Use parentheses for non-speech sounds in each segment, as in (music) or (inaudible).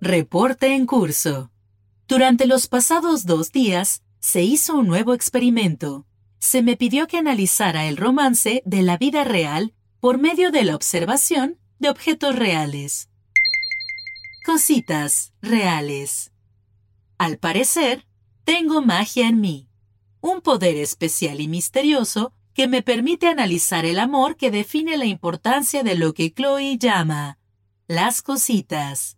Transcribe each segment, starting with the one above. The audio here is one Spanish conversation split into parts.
Reporte en curso. Durante los pasados dos días, se hizo un nuevo experimento. Se me pidió que analizara el romance de la vida real por medio de la observación de objetos reales. Cositas reales. Al parecer, tengo magia en mí, un poder especial y misterioso que me permite analizar el amor que define la importancia de lo que Chloe llama las cositas.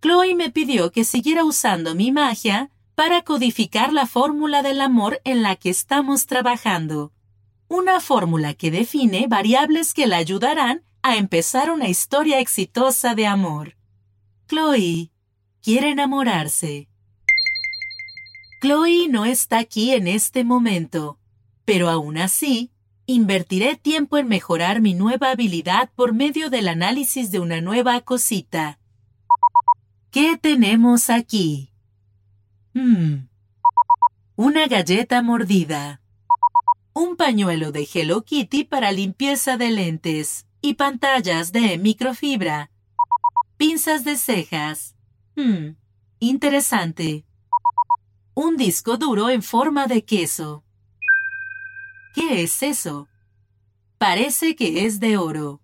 Chloe me pidió que siguiera usando mi magia para codificar la fórmula del amor en la que estamos trabajando. Una fórmula que define variables que la ayudarán a empezar una historia exitosa de amor. Chloe quiere enamorarse. Chloe no está aquí en este momento, pero aún así, invertiré tiempo en mejorar mi nueva habilidad por medio del análisis de una nueva cosita. ¿Qué tenemos aquí? Hmm. Una galleta mordida. Un pañuelo de Hello Kitty para limpieza de lentes y pantallas de microfibra. Pinzas de cejas. Hmm. Interesante. Un disco duro en forma de queso. ¿Qué es eso? Parece que es de oro.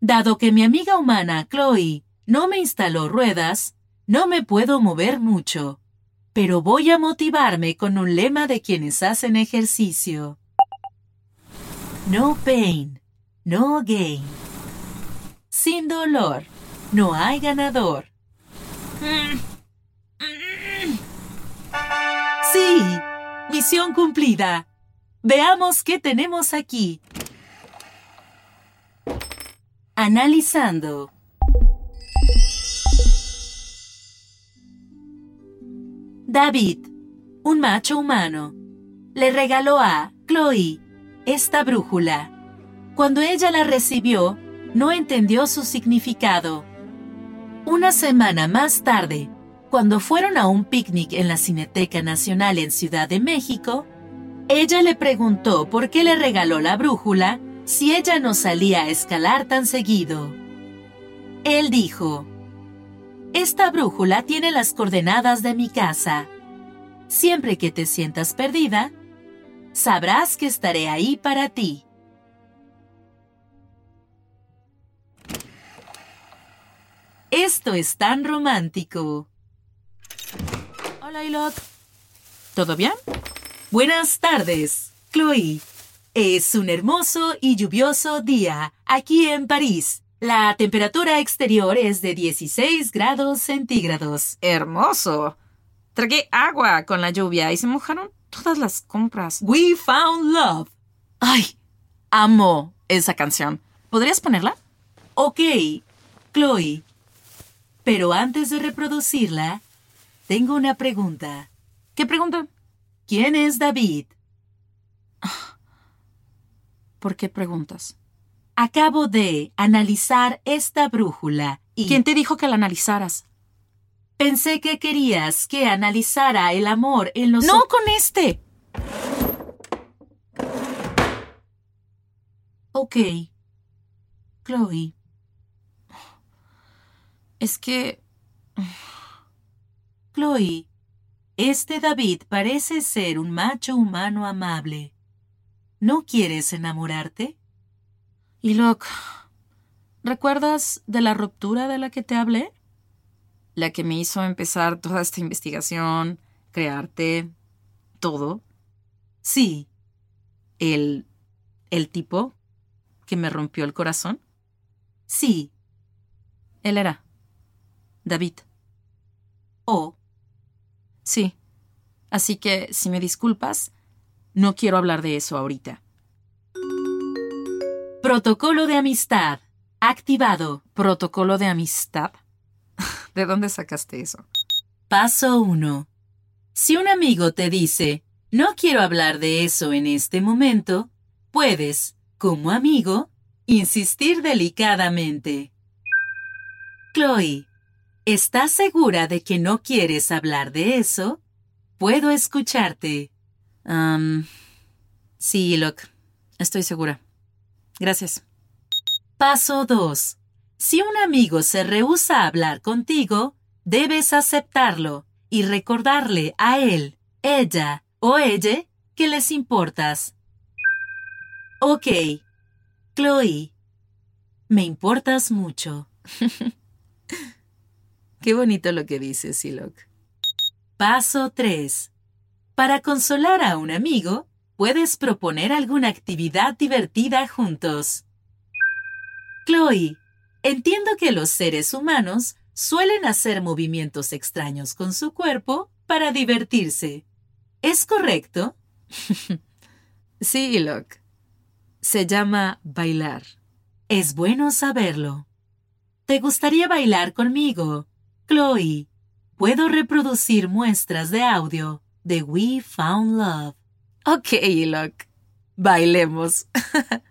Dado que mi amiga humana, Chloe, no me instaló ruedas, no me puedo mover mucho, pero voy a motivarme con un lema de quienes hacen ejercicio. No pain, no gain. Sin dolor, no hay ganador. Sí, misión cumplida. Veamos qué tenemos aquí. Analizando. David, un macho humano, le regaló a Chloe esta brújula. Cuando ella la recibió, no entendió su significado. Una semana más tarde, cuando fueron a un picnic en la Cineteca Nacional en Ciudad de México, ella le preguntó por qué le regaló la brújula si ella no salía a escalar tan seguido. Él dijo, esta brújula tiene las coordenadas de mi casa. Siempre que te sientas perdida, sabrás que estaré ahí para ti. Esto es tan romántico. Hola, Ilot. ¿Todo bien? Buenas tardes, Chloe. Es un hermoso y lluvioso día aquí en París. La temperatura exterior es de 16 grados centígrados. Hermoso. Tragué agua con la lluvia y se mojaron todas las compras. We found love. Ay, amo esa canción. ¿Podrías ponerla? Ok, Chloe. Pero antes de reproducirla, tengo una pregunta. ¿Qué pregunta? ¿Quién es David? ¿Por qué preguntas? Acabo de analizar esta brújula y ¿Quién te dijo que la analizaras? pensé que querías que analizara el amor en los... ¡No con este! Ok. Chloe, Es que... Chloe, este David parece ser un macho humano amable. ¿No quieres enamorarte? Y Locke, ¿recuerdas de la ruptura de la que te hablé? La que me hizo empezar toda esta investigación, crearte, todo. Sí, El... el tipo que me rompió el corazón. sí. Él era. David. Oh, Sí. Así que, si me disculpas, no quiero hablar de eso ahorita. Protocolo de amistad. Activado. ¿Protocolo de amistad? (laughs) ¿De dónde sacaste eso? Paso 1. Si un amigo te dice, no quiero hablar de eso en este momento, puedes, como amigo, insistir delicadamente. Chloe, ¿estás segura de que no quieres hablar de eso? Puedo escucharte. Am, sí, Locke. Estoy segura. Gracias. Paso 2. Si un amigo se rehúsa a hablar contigo, debes aceptarlo y recordarle a él, ella o ella que les importas. Ok. Chloe, me importas mucho. (laughs) Qué bonito lo que dices, Silok. Paso 3. Para consolar a un amigo, puedes proponer alguna actividad divertida juntos. Chloe, entiendo que los seres humanos suelen hacer movimientos extraños con su cuerpo para divertirse. ¿Es correcto? (laughs) Sí, Locke. Se llama bailar. Es bueno saberlo. ¿Te gustaría bailar conmigo? Chloe, puedo reproducir muestras de audio de We Found Love. Ok, Locke. Bailemos. (laughs)